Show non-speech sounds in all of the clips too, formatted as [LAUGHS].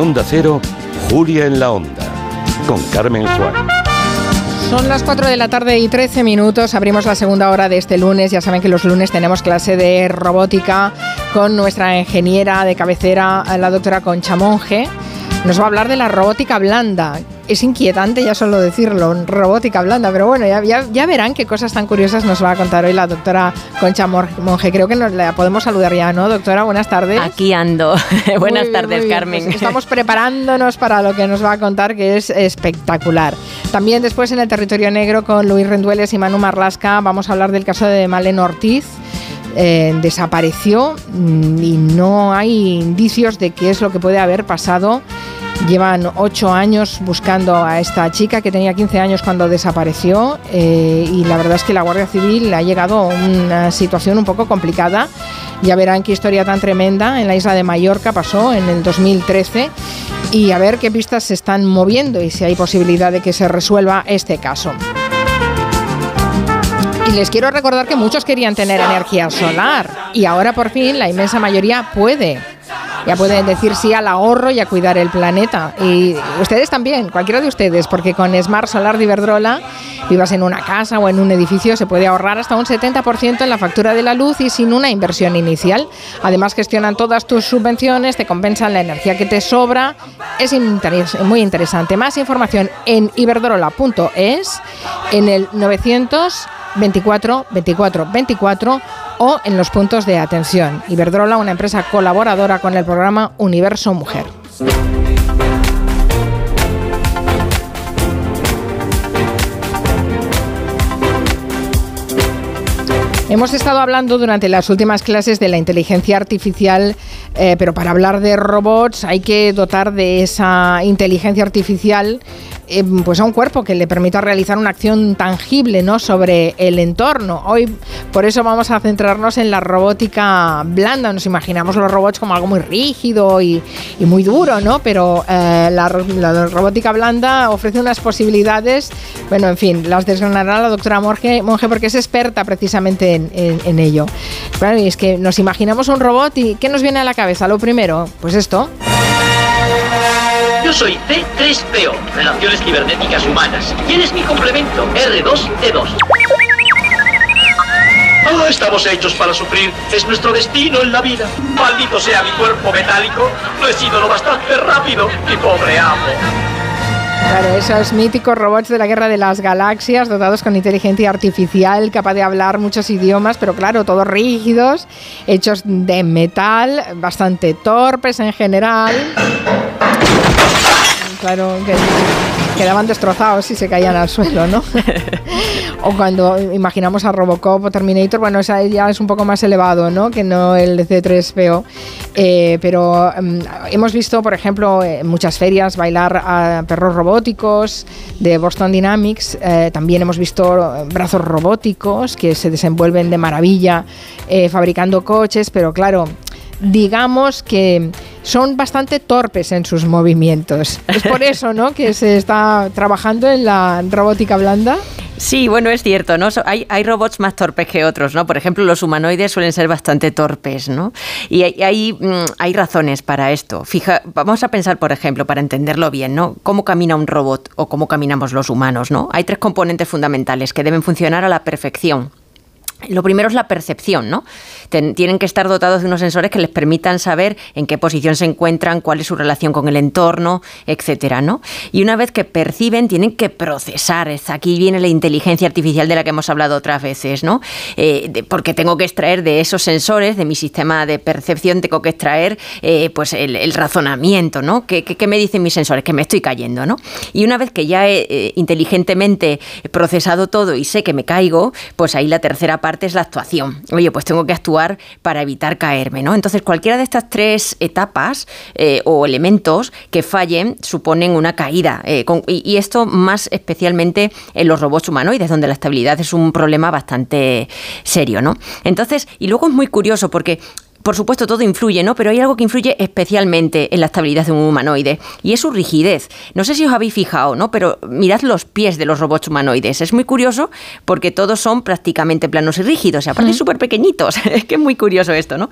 Onda Cero, Julia en la Onda, con Carmen Juan. Son las 4 de la tarde y 13 minutos. Abrimos la segunda hora de este lunes. Ya saben que los lunes tenemos clase de robótica con nuestra ingeniera de cabecera, la doctora Concha Monge. Nos va a hablar de la robótica blanda. Es inquietante ya solo decirlo, robótica blanda, pero bueno, ya, ya, verán qué cosas tan curiosas nos va a contar hoy la doctora Concha Monge. Creo que nos la podemos saludar ya, ¿no, doctora? Buenas tardes. Aquí ando. [LAUGHS] Buenas tardes, Carmen. Pues estamos preparándonos para lo que nos va a contar, que es espectacular. También después en el territorio negro con Luis Rendueles y Manu Marlasca vamos a hablar del caso de Malen Ortiz. Eh, desapareció mm, y no hay indicios de qué es lo que puede haber pasado Llevan ocho años buscando a esta chica que tenía 15 años cuando desapareció eh, y la verdad es que la Guardia Civil ha llegado a una situación un poco complicada. Ya verán qué historia tan tremenda en la isla de Mallorca pasó en el 2013 y a ver qué pistas se están moviendo y si hay posibilidad de que se resuelva este caso. Y les quiero recordar que muchos querían tener energía solar y ahora por fin la inmensa mayoría puede ya pueden decir sí al ahorro y a cuidar el planeta. Y ustedes también, cualquiera de ustedes, porque con Smart Solar de Iberdrola, vivas en una casa o en un edificio, se puede ahorrar hasta un 70% en la factura de la luz y sin una inversión inicial. Además, gestionan todas tus subvenciones, te compensan la energía que te sobra. Es muy interesante. Más información en iberdrola.es, en el 900 24 24 24 o en los puntos de atención. Iberdrola, una empresa colaboradora con el programa Universo Mujer. Hemos estado hablando durante las últimas clases de la inteligencia artificial, eh, pero para hablar de robots hay que dotar de esa inteligencia artificial eh, pues a un cuerpo que le permita realizar una acción tangible ¿no? sobre el entorno. Hoy por eso vamos a centrarnos en la robótica blanda. Nos imaginamos los robots como algo muy rígido y, muy duro, ¿no? Pero eh, la, robótica blanda ofrece unas posibilidades, bueno, en fin, las desgranará la doctora Monge, Monge porque es experta precisamente en, ello. Claro, y es que nos imaginamos un robot y ¿qué nos viene a la cabeza? Lo primero, pues esto. Yo soy C3PO, Relaciones Cibernéticas Humanas. ¿Quién es mi complemento? R2D2. Ah, estamos hechos para sufrir. Es nuestro destino en la vida. Maldito sea mi cuerpo metálico. No he sido lo bastante rápido, mi pobre amo. Claro, esos míticos robots de la guerra de las galaxias, dotados con inteligencia artificial, capaz de hablar muchos idiomas, pero claro, todos rígidos, hechos de metal, bastante torpes en general. Claro, que quedaban destrozados si se caían al suelo, ¿no? [LAUGHS] o cuando imaginamos a Robocop o Terminator, bueno, esa ya es un poco más elevado, ¿no? Que no el C3PO. Eh, pero mm, hemos visto, por ejemplo, en muchas ferias bailar a perros robóticos de Boston Dynamics. Eh, también hemos visto brazos robóticos que se desenvuelven de maravilla eh, fabricando coches, pero claro, digamos que son bastante torpes en sus movimientos. Es por eso, ¿no? Que se está trabajando en la robótica blanda. Sí, bueno, es cierto, ¿no? Hay, hay, robots más torpes que otros, ¿no? Por ejemplo, los humanoides suelen ser bastante torpes, ¿no? Y hay, mm, hay, razones para esto. Fija, vamos a pensar, por ejemplo, para entenderlo bien, ¿no? ¿Cómo camina un robot o cómo caminamos los humanos, ¿no? Hay tres componentes fundamentales que deben funcionar a la perfección. Lo primero es la percepción, ¿no? tienen que estar dotados de unos sensores que les permitan saber en qué posición se encuentran, cuál es su relación con el entorno, etcétera, ¿no? Y una vez que perciben, tienen que procesar. Aquí viene la inteligencia artificial de la que hemos hablado otras veces, ¿no? Eh, porque tengo que extraer de esos sensores, de mi sistema de percepción, tengo que extraer eh, pues el, razonamiento, ¿no? ¿Qué, me dicen mis sensores? Que me estoy cayendo, ¿no? Y una vez que ya he eh, inteligentemente procesado todo y sé que me caigo, pues ahí la tercera parte es la actuación. Oye, pues tengo que actuar para evitar caerme, ¿no? Entonces, cualquiera de estas tres etapas eh, o elementos que fallen suponen una caída. Eh, y, esto más especialmente en los robots humanoides, donde la estabilidad es un problema bastante serio, ¿no? Entonces, y luego es muy curioso porque por supuesto, todo influye, ¿no? Pero hay algo que influye especialmente en la estabilidad de un humanoide y es su rigidez. No sé si os habéis fijado, ¿no? Pero mirad los pies de los robots humanoides. Es muy curioso porque todos son prácticamente planos y rígidos, y aparte súper pequeñitos. [LAUGHS] es que es muy curioso esto, ¿no?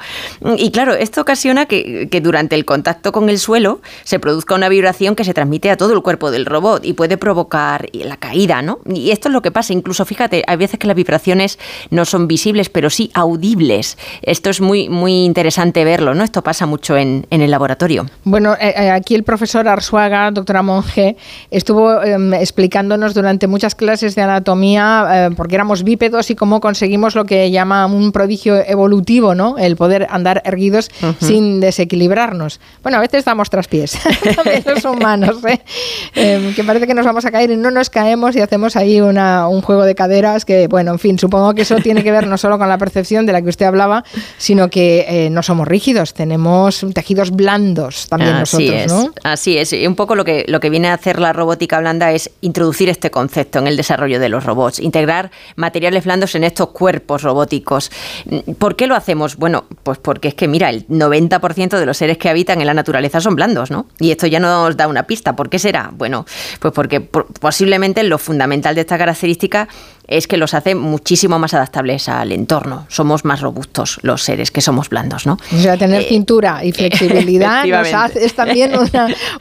Y claro, esto ocasiona que, que durante el contacto con el suelo se produzca una vibración que se transmite a todo el cuerpo del robot y puede provocar la caída, ¿no? Y esto es lo que pasa. Incluso, fíjate, hay veces que las vibraciones no son visibles, pero sí audibles. Esto es muy, muy interesante verlo, ¿no? Esto pasa mucho en, el laboratorio. Bueno, eh, eh, aquí el profesor Arsuaga, doctora Monge, estuvo em, explicándonos durante muchas clases de anatomía, eh, porque éramos bípedos y cómo conseguimos lo que llama un prodigio evolutivo, ¿no? El poder andar erguidos sin desequilibrarnos. Bueno, a veces damos traspiés, [LAUGHS] también los humanos, em, que parece que nos vamos a caer y no nos caemos y hacemos ahí una, un juego de caderas que, bueno, en fin, supongo que eso tiene que ver no solo con la percepción de la que usted hablaba, sino que eh, no somos rígidos, tenemos tejidos blandos también así nosotros, es, Así es, y un poco lo que, lo que viene a hacer la robótica blanda es introducir este concepto en el desarrollo de los robots, integrar materiales blandos en estos cuerpos robóticos. ¿Por qué lo hacemos? Bueno, pues porque es que, mira, el 90% de los seres que habitan en la naturaleza son blandos, ¿no? Y esto ya nos da una pista. ¿Por qué será? Bueno, pues porque posiblemente lo fundamental de esta característica es que los hace muchísimo más adaptables al entorno. Somos más robustos los seres que somos blandos, ¿no? O sea, tener eh, cintura y [LAUGHS] flexibilidad es también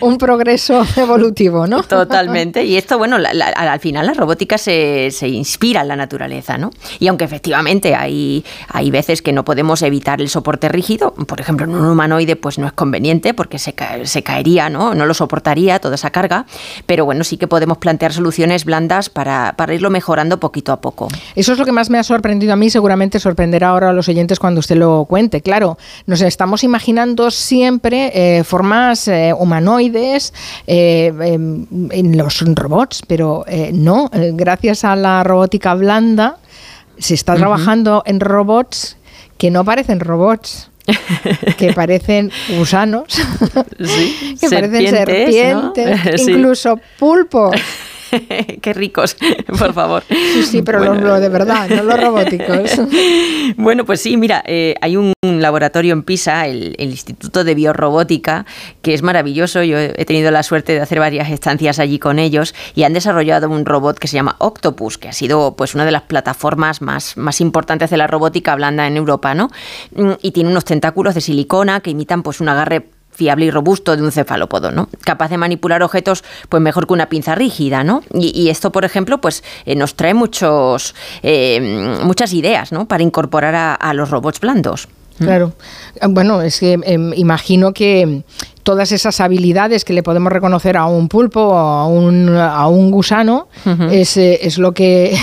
un progreso [LAUGHS] evolutivo, ¿no? Totalmente. Y esto, bueno, al final la robótica se, inspira en la naturaleza, ¿no? Y aunque efectivamente hay, hay veces que no podemos evitar el soporte rígido, por ejemplo, en un humanoide pues no es conveniente porque se, se caería, ¿no? No lo soportaría toda esa carga, pero bueno, sí que podemos plantear soluciones blandas para, para irlo mejorando poquito a poco. Eso es lo que más me ha sorprendido a mí, seguramente sorprenderá ahora a los oyentes cuando usted lo cuente. Claro, nos estamos imaginando siempre eh, formas eh, humanoides eh, em, en los robots, pero no, gracias a la robótica blanda se está trabajando en robots que no parecen robots. [LAUGHS] que parecen gusanos, [LAUGHS] que parecen serpientes, [LAUGHS] incluso pulpos. [LAUGHS] Qué ricos, [LAUGHS] por favor. Sí, sí, pero lo, de verdad, no los [LAUGHS] robóticos. bueno, pues sí, mira, eh, hay un laboratorio en Pisa, el, Instituto de Biorrobótica, que es maravilloso. Yo he tenido la suerte de hacer varias estancias allí con ellos y han desarrollado un robot que se llama Octopus, que ha sido pues una de las plataformas más, más importantes de la robótica blanda en Europa, ¿no? Mm, y tiene unos tentáculos de silicona que imitan pues un agarre fiable y robusto de un cefalópodo, ¿no? Capaz de manipular objetos pues mejor que una pinza rígida, ¿no? Y, esto, por ejemplo, pues eh, nos trae muchos, eh, muchas ideas, ¿no? Para incorporar a, los robots blandos. Claro. Bueno, es que em, imagino que todas esas habilidades que le podemos reconocer a un pulpo o a un, a un gusano es, eh, es, lo [LAUGHS] que,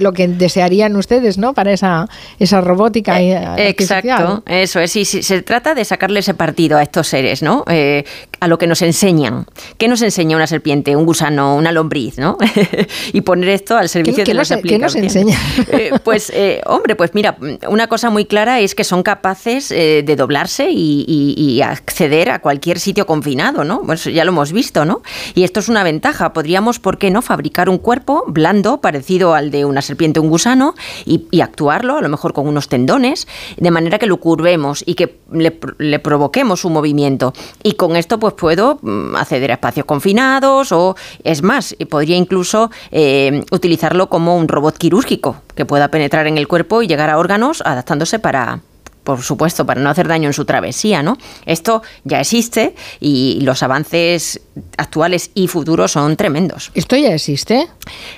lo que desearían ustedes, ¿no? Para esa, esa robótica. Eh, exacto, eso es. Y se trata de sacarle ese partido a estos seres, ¿no? Eh, a lo que nos enseñan. ¿Qué nos enseña una serpiente, un gusano, una lombriz, ¿no? [LAUGHS] y poner esto al servicio de las ¿Qué nos enseña? [LAUGHS] pues, hombre, pues mira, una cosa muy clara es que son capaces de doblarse y, y acceder a cualquier sitio confinado, ¿no? Pues ya lo hemos visto, ¿no? Y esto es una ventaja. Podríamos, ¿por qué no?, fabricar un cuerpo blando, parecido al de una serpiente o un gusano, y, actuarlo, a lo mejor con unos tendones, de manera que lo curvemos y que le, provoquemos un movimiento. Y con esto, pues puedo mm, acceder a espacios confinados o, es más, podría incluso eh, utilizarlo como un robot quirúrgico que pueda penetrar en el cuerpo y llegar a órganos adaptándose para, por supuesto, para no hacer daño en su travesía, ¿no? Esto ya existe y los avances actuales y futuros son tremendos. ¿Esto ya existe?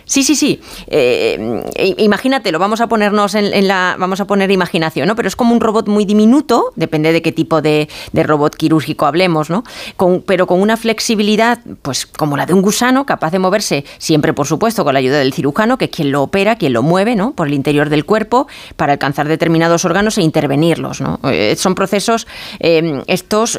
Sí, sí, sí. Eh, imagínatelo, vamos a ponernos en, la. Vamos a poner imaginación, ¿no? Pero es como un robot muy diminuto, depende de qué tipo de, robot quirúrgico hablemos, ¿no? pero con una flexibilidad, pues como la de un gusano, capaz de moverse, siempre, por supuesto, con la ayuda del cirujano, que es quien lo opera, quien lo mueve, ¿no? Por el interior del cuerpo, para alcanzar determinados órganos e ¿no? Eh, son procesos eh, estos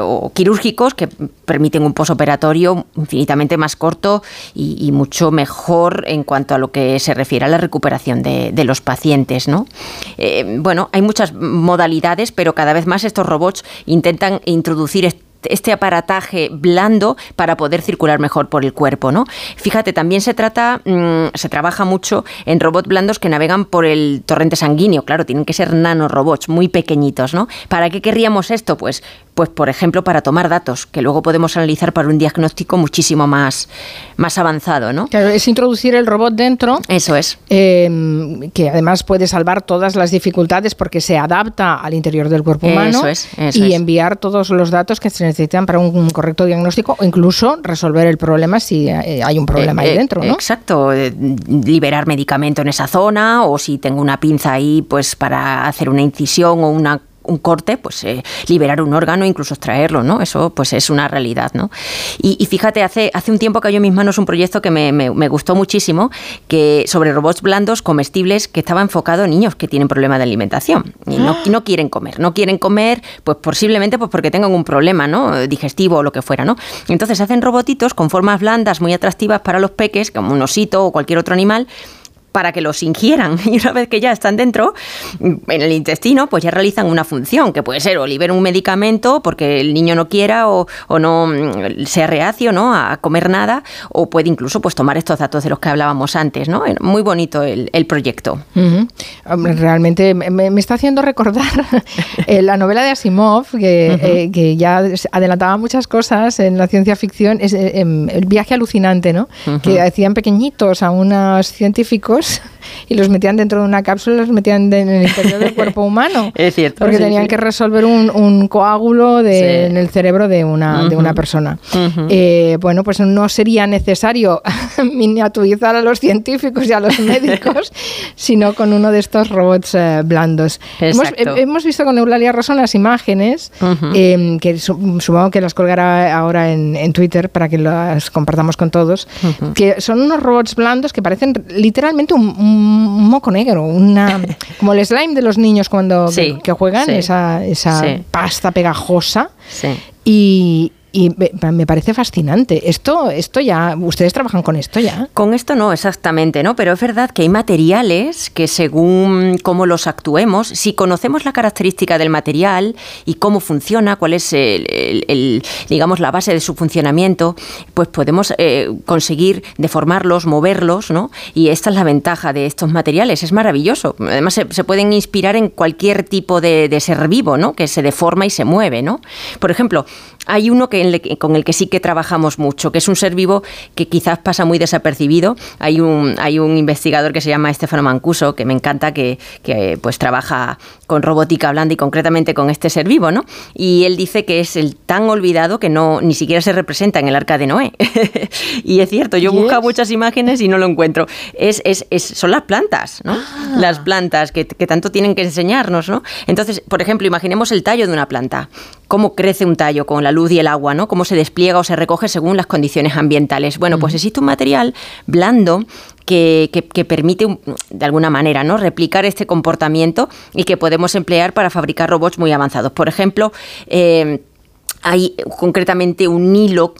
o quirúrgicos que permiten un posoperatorio infinitamente más corto y, mucho mejor en cuanto a lo que se refiere a la recuperación de, los pacientes. ¿no? Eh, bueno, hay muchas modalidades, pero cada vez más estos robots intentan introducir este aparataje blando para poder circular mejor por el cuerpo, ¿no? Fíjate, también se trata, mm, se trabaja mucho en robots blandos que navegan por el torrente sanguíneo, claro, tienen que ser nanorobots, muy pequeñitos, ¿no? ¿Para qué querríamos esto? Pues, pues por ejemplo, para tomar datos, que luego podemos analizar para un diagnóstico muchísimo más, más avanzado, ¿no? Claro, es introducir el robot dentro. Eso es. Em, que además puede salvar todas las dificultades porque se adapta al interior del cuerpo humano y enviar todos los datos que se necesitan para un correcto diagnóstico o incluso resolver el problema si eh, hay un problema ahí eh, eh, dentro, ¿no? Exacto, liberar medicamento en esa zona o si tengo una pinza ahí pues para hacer una incisión o una un corte, pues eh, liberar un órgano, incluso extraerlo, ¿no? Eso pues es una realidad, ¿no? Y, fíjate, hace, hace un tiempo cayó en mis manos un proyecto que me, me, gustó muchísimo, que sobre robots blandos comestibles que estaba enfocado en niños que tienen problemas de alimentación y no, no quieren comer, no quieren comer, pues posiblemente pues porque tengan un problema, ¿no? Digestivo o lo que fuera, ¿no? Entonces hacen robotitos con formas blandas muy atractivas para los peques, como un osito o cualquier otro animal, para que los ingieran. [LAUGHS] Y una vez que ya están dentro, en el intestino, pues ya realizan una función, que puede ser o liberar un medicamento porque el niño no quiera o, no mm, sea reacio ¿no? a comer nada, o puede incluso pues, tomar estos datos de los que hablábamos antes. ¿no? Muy bonito el, proyecto. Realmente me, está haciendo recordar [LAUGHS] eh, la novela de Asimov, eh, que, ya adelantaba muchas cosas en la ciencia ficción, es eh, em, el viaje alucinante, ¿no? que hacían pequeñitos a unos científicos house. Y los metían dentro de una cápsula y los metían en el interior del cuerpo [LAUGHS] humano. Es cierto. Porque tenían que resolver un, coágulo en el cerebro de una, de una persona. Eh, bueno, pues no sería necesario [LAUGHS] miniaturizar a los científicos y a los [LAUGHS] médicos, sino con uno de estos robots eh, blandos. Hemos, hemos, visto con Eulalia Rosa unas imágenes em, que supongo que las colgará ahora en, en, Twitter para que las compartamos con todos, que son unos robots blandos que parecen literalmente un, moco negro, una [LAUGHS] como el slime de los niños cuando que, juegan, esa, esa pasta pegajosa. Y, y me parece fascinante. Esto, esto ya, ustedes trabajan con esto ya. Con esto no, exactamente, ¿no? Pero es verdad que hay materiales que según cómo los actuemos, si conocemos la característica del material y cómo funciona, cuál es el, digamos la base de su funcionamiento, pues podemos eh, conseguir deformarlos, moverlos, ¿no? Y esta es la ventaja de estos materiales, es maravilloso. Además se, pueden inspirar en cualquier tipo de, de ser vivo, ¿no? Que se deforma y se mueve, ¿no? Por ejemplo, hay uno que con el que sí que trabajamos mucho, que es un ser vivo que quizás pasa muy desapercibido. Hay un, hay un investigador que se llama Estefano Mancuso, que me encanta, que, pues trabaja con robótica blanda y concretamente con este ser vivo, ¿no? Y él dice que es el tan olvidado que no ni siquiera se representa en el arca de Noé. [LAUGHS] y es cierto, yo busco muchas imágenes y no lo encuentro. Es, es, son las plantas, ¿no? Ah. Las plantas que, que tanto tienen que enseñarnos, ¿no? Entonces, por ejemplo, imaginemos el tallo de una planta cómo crece un tallo con la luz y el agua, ¿no? Cómo se despliega o se recoge según las condiciones ambientales. Bueno, pues existe un material blando que, permite, de alguna manera, ¿no? replicar este comportamiento y que podemos emplear para fabricar robots muy avanzados. Por ejemplo, eh, hay concretamente un hilo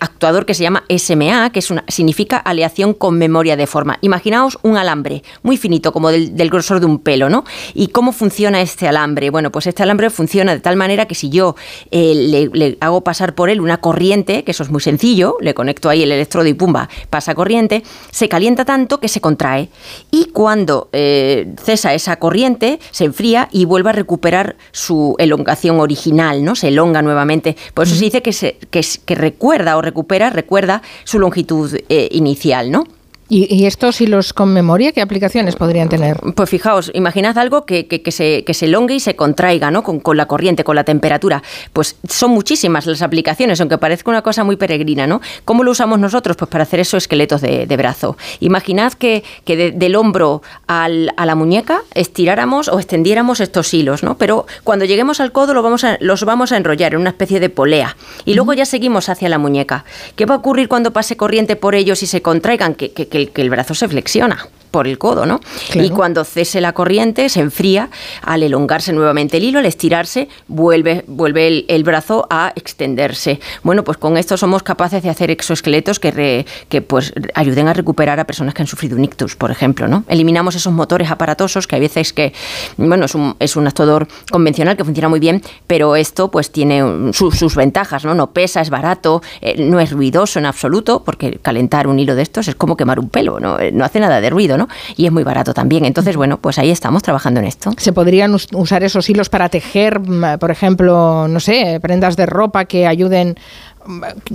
actuador que se llama SMA, que es una, significa aleación con memoria de forma. Imaginaos un alambre muy finito, como del, grosor de un pelo, ¿no? ¿Y cómo funciona este alambre? Bueno, pues este alambre funciona de tal manera que si yo eh, le, hago pasar por él una corriente, que eso es muy sencillo, le conecto ahí el electrodo y pumba, pasa corriente, se calienta tanto que se contrae. Y cuando eh, cesa esa corriente, se enfría y vuelve a recuperar su elongación original, ¿no? Se elonga nuevamente por eso se dice que, se, que, recuerda o recupera, recuerda su longitud eh, inicial, ¿no? ¿Y, estos hilos con memoria qué aplicaciones podrían tener? Pues fijaos, imaginad algo que, se, que se elongue y se contraiga ¿no? Con, la corriente, con la temperatura. Pues son muchísimas las aplicaciones, aunque parezca una cosa muy peregrina. ¿no? ¿Cómo lo usamos nosotros? Pues para hacer esos esqueletos de, brazo. Imaginad que, del hombro a la muñeca estiráramos o extendiéramos estos hilos, ¿no? pero cuando lleguemos al codo vamos los vamos a enrollar en una especie de polea y luego ya seguimos hacia la muñeca. ¿Qué va a ocurrir cuando pase corriente por ellos y se contraigan? que que el brazo se flexiona. Por el codo, ¿no? Y cuando cese la corriente, se enfría, al elongarse nuevamente el hilo, al estirarse, vuelve, vuelve el, brazo a extenderse. Bueno, pues con esto somos capaces de hacer exoesqueletos que, que pues ayuden a recuperar a personas que han sufrido un ictus, por ejemplo, ¿no? Eliminamos esos motores aparatosos que hay veces que, bueno, es un, es un actuador convencional que funciona muy bien, pero esto pues tiene sus ventajas, ¿no? No pesa, es barato, eh, no es ruidoso en absoluto, porque calentar un hilo de estos es como quemar un pelo, ¿no? Eh, no hace nada de ruido, ¿no? Y es muy barato también. Entonces, bueno, pues ahí estamos trabajando en esto. ¿Se podrían usar esos hilos para tejer, mm, por ejemplo, no sé, prendas de ropa que ayuden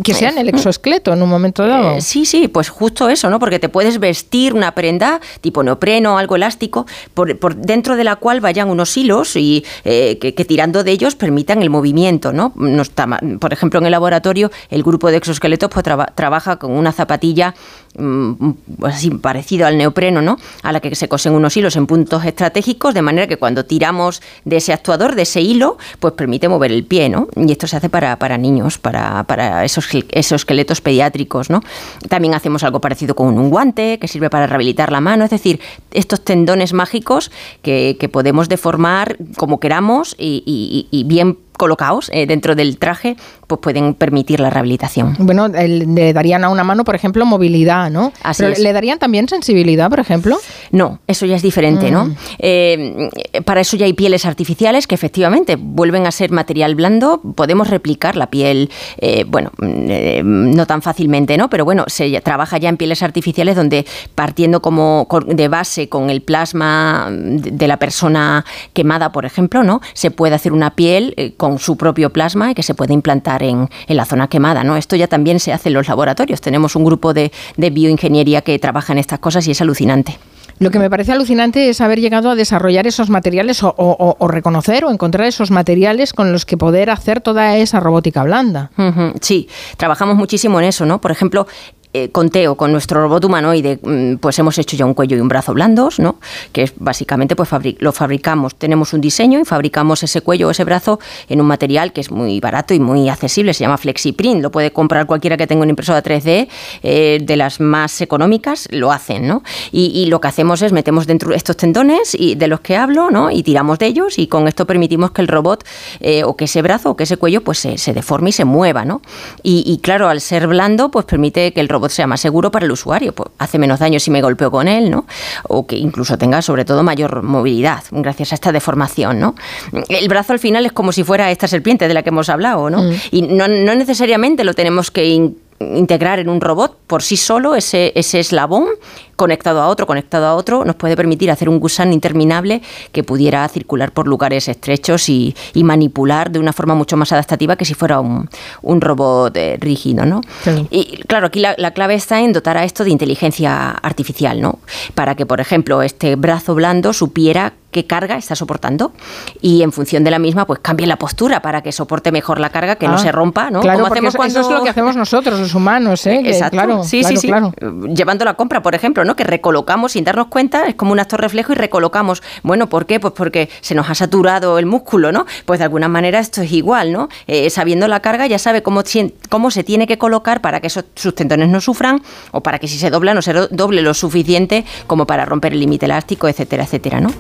que sean el exoesqueleto en un momento dado. Eh, sí, sí, pues justo eso, ¿no? Porque te puedes vestir una prenda tipo neopreno o algo elástico, por, dentro de la cual vayan unos hilos y eh, que, tirando de ellos permitan el movimiento, ¿no? por ejemplo, en el laboratorio, el grupo de exoesqueletos pues, trabaja con una zapatilla mm, así parecido al neopreno, ¿no? A la que se cosen unos hilos en puntos estratégicos, de manera que cuando tiramos de ese actuador, de ese hilo, pues permite mover el pie, ¿no? Y esto se hace para, para niños, para, para esos, esos esqueletos pediátricos. ¿no? También hacemos algo parecido con un guante que sirve para rehabilitar la mano, es decir, estos tendones mágicos que, podemos deformar como queramos y, y bien colocados eh, dentro del traje, pues pueden permitir la rehabilitación. Bueno, le darían a una mano, por ejemplo, movilidad, ¿no? Así ¿Le darían también sensibilidad, por ejemplo? No, eso ya es diferente, ¿no? Mm. Eh, para eso ya hay pieles artificiales que efectivamente vuelven a ser material blando. Podemos replicar la piel, eh, bueno, no tan fácilmente, ¿no? Pero bueno, se trabaja ya en pieles artificiales donde partiendo como de base con el plasma de la persona quemada, por ejemplo, ¿no? Se puede hacer una piel con su propio plasma y que se puede implantar en, la zona quemada. ¿no? Esto ya también se hace en los laboratorios. Tenemos un grupo de, bioingeniería que trabaja en estas cosas y es alucinante. Lo que me parece alucinante es haber llegado a desarrollar esos materiales o, reconocer o encontrar esos materiales con los que poder hacer toda esa robótica blanda. Sí, trabajamos muchísimo en eso, ¿no? Por ejemplo, eh, con Teo, con nuestro robot humanoide, mm, pues hemos hecho ya un cuello y un brazo blandos, ¿no? Que es básicamente pues lo fabricamos, tenemos un diseño y fabricamos ese cuello o ese brazo en un material que es muy barato y muy accesible, se llama FlexiPrint, lo puede comprar cualquiera que tenga una impresora 3D, eh, de las más económicas, lo hacen, ¿no? Y, lo que hacemos es metemos dentro estos tendones y de los que hablo, ¿no? Y tiramos de ellos y con esto permitimos que el robot eh, o que ese brazo o que ese cuello pues se, deforme y se mueva, ¿no? Y claro, al ser blando pues permite que el robot sea más seguro para el usuario. Pues hace menos daño si me golpeo con él, ¿no? O que incluso tenga sobre todo mayor movilidad gracias a esta deformación, ¿no? El brazo al final es como si fuera esta serpiente de la que hemos hablado, ¿no? Mm. Y no, no necesariamente lo tenemos que integrar en un robot por sí solo ese, ese eslabón conectado a otro, conectado a otro, nos puede permitir hacer un gusano interminable que pudiera circular por lugares estrechos y, manipular de una forma mucho más adaptativa que si fuera un, robot eh, rígido, ¿no? Y claro, aquí la, la, clave está en dotar a esto de inteligencia artificial, ¿no? Para que, por ejemplo, este brazo blando supiera qué carga está soportando y en función de la misma pues cambie la postura para que soporte mejor la carga, que no ah, se rompa, ¿no? Claro, Como hacemos cuando... eso es lo que hacemos nosotros, los humanos, ¿eh? Exacto, claro, sí, sí, sí. Llevando la compra, por ejemplo, ¿no? Que recolocamos sin darnos cuenta, es como un actor reflejo y recolocamos. Bueno, ¿por qué? Pues porque se nos ha saturado el músculo, ¿no? Pues de alguna manera esto es igual, ¿no? Eh, sabiendo la carga ya sabe cómo, cómo se tiene que colocar para que esos, sus tendones no sufran o para que si se dobla no se doble lo suficiente como para romper el límite elástico, etcétera, etcétera, ¿no?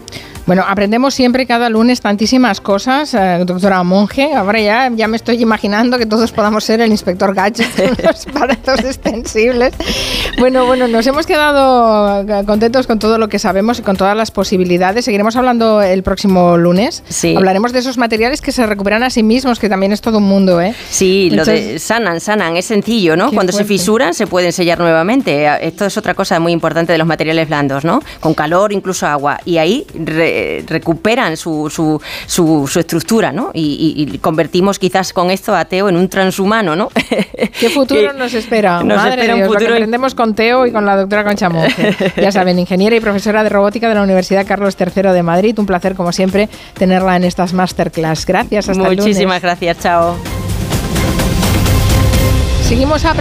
Bueno, aprendemos siempre cada lunes tantísimas cosas, eh, doctora Monge. Ahora ya, ya me estoy imaginando que todos podamos ser el inspector Gadget con los [LAUGHS] aparatos extensibles. Bueno, bueno, nos hemos quedado eh, contentos con todo lo que sabemos y con todas las posibilidades. Seguiremos hablando el próximo lunes. Sí. Hablaremos de esos materiales que se recuperan a sí mismos, que también es todo un mundo, ¿eh? Sí, lo de sanan, sanan, es sencillo, ¿no? Cuando se fisuran se pueden sellar nuevamente. Esto es otra cosa muy importante de los materiales blandos, ¿no? Con calor, incluso agua. Y ahí recuperan su, su, su, estructura, ¿no? Y, convertimos quizás con esto a Teo en un transhumano, ¿no? [LAUGHS] ¿Qué futuro nos espera? Nos espera un futuro. Lo que aprendemos con Teo y con la doctora Concha Ya saben, ingeniera y profesora de robótica de la Universidad Carlos III de Madrid. Un placer, como siempre, tenerla en estas masterclass. Gracias, hasta Muchísimas gracias, chao. Seguimos